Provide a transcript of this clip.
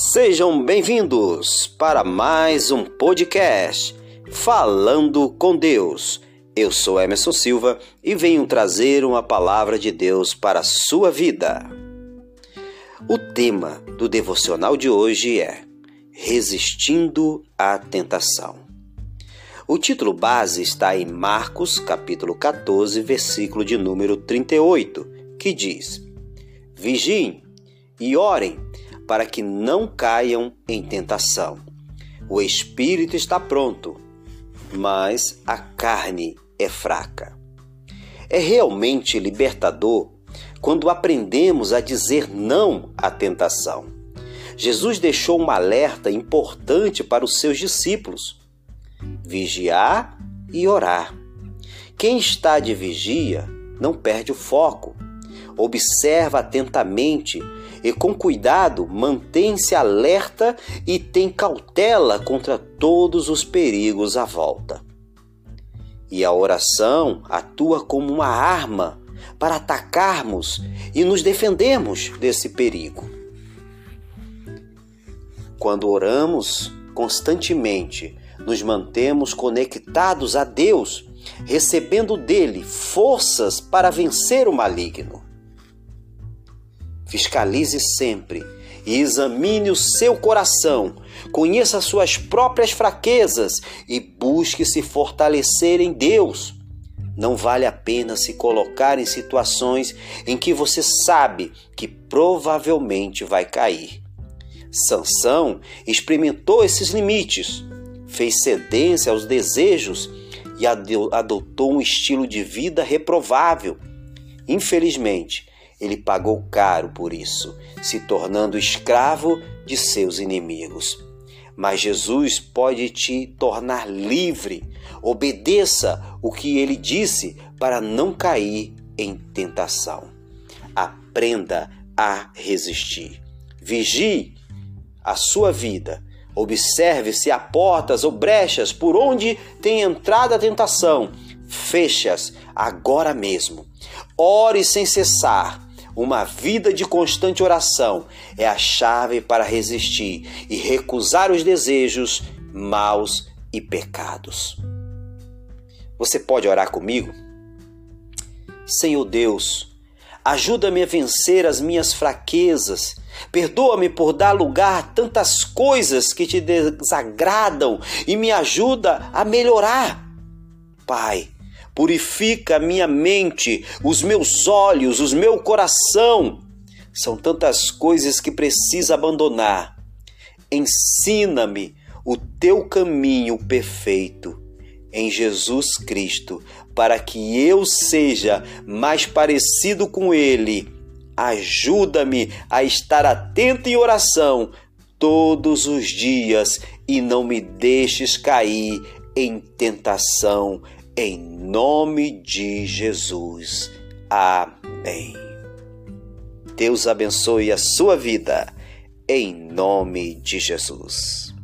Sejam bem-vindos para mais um podcast Falando com Deus. Eu sou Emerson Silva e venho trazer uma palavra de Deus para a sua vida. O tema do devocional de hoje é Resistindo à Tentação. O título base está em Marcos, capítulo 14, versículo de número 38, que diz: Vigiem e orem para que não caiam em tentação. O espírito está pronto, mas a carne é fraca. É realmente libertador quando aprendemos a dizer não à tentação. Jesus deixou um alerta importante para os seus discípulos: vigiar e orar. Quem está de vigia não perde o foco. Observa atentamente e com cuidado mantém-se alerta e tem cautela contra todos os perigos à volta. E a oração atua como uma arma para atacarmos e nos defendermos desse perigo. Quando oramos constantemente, nos mantemos conectados a Deus, recebendo dele forças para vencer o maligno. Fiscalize sempre e examine o seu coração, conheça suas próprias fraquezas e busque se fortalecer em Deus. Não vale a pena se colocar em situações em que você sabe que provavelmente vai cair. Sansão experimentou esses limites, fez cedência aos desejos e adotou um estilo de vida reprovável. Infelizmente, ele pagou caro por isso, se tornando escravo de seus inimigos. Mas Jesus pode te tornar livre. Obedeça o que ele disse para não cair em tentação. Aprenda a resistir. Vigie a sua vida. Observe se há portas ou brechas por onde tem entrado a tentação. Feche-as agora mesmo. Ore sem cessar uma vida de constante oração é a chave para resistir e recusar os desejos maus e pecados. Você pode orar comigo? Senhor Deus, ajuda-me a vencer as minhas fraquezas. Perdoa-me por dar lugar a tantas coisas que te desagradam e me ajuda a melhorar. Pai, purifica a minha mente, os meus olhos, o meu coração. São tantas coisas que preciso abandonar. Ensina-me o teu caminho perfeito em Jesus Cristo, para que eu seja mais parecido com Ele. Ajuda-me a estar atento em oração todos os dias e não me deixes cair em tentação em nome de Jesus. Amém. Deus abençoe a sua vida, em nome de Jesus.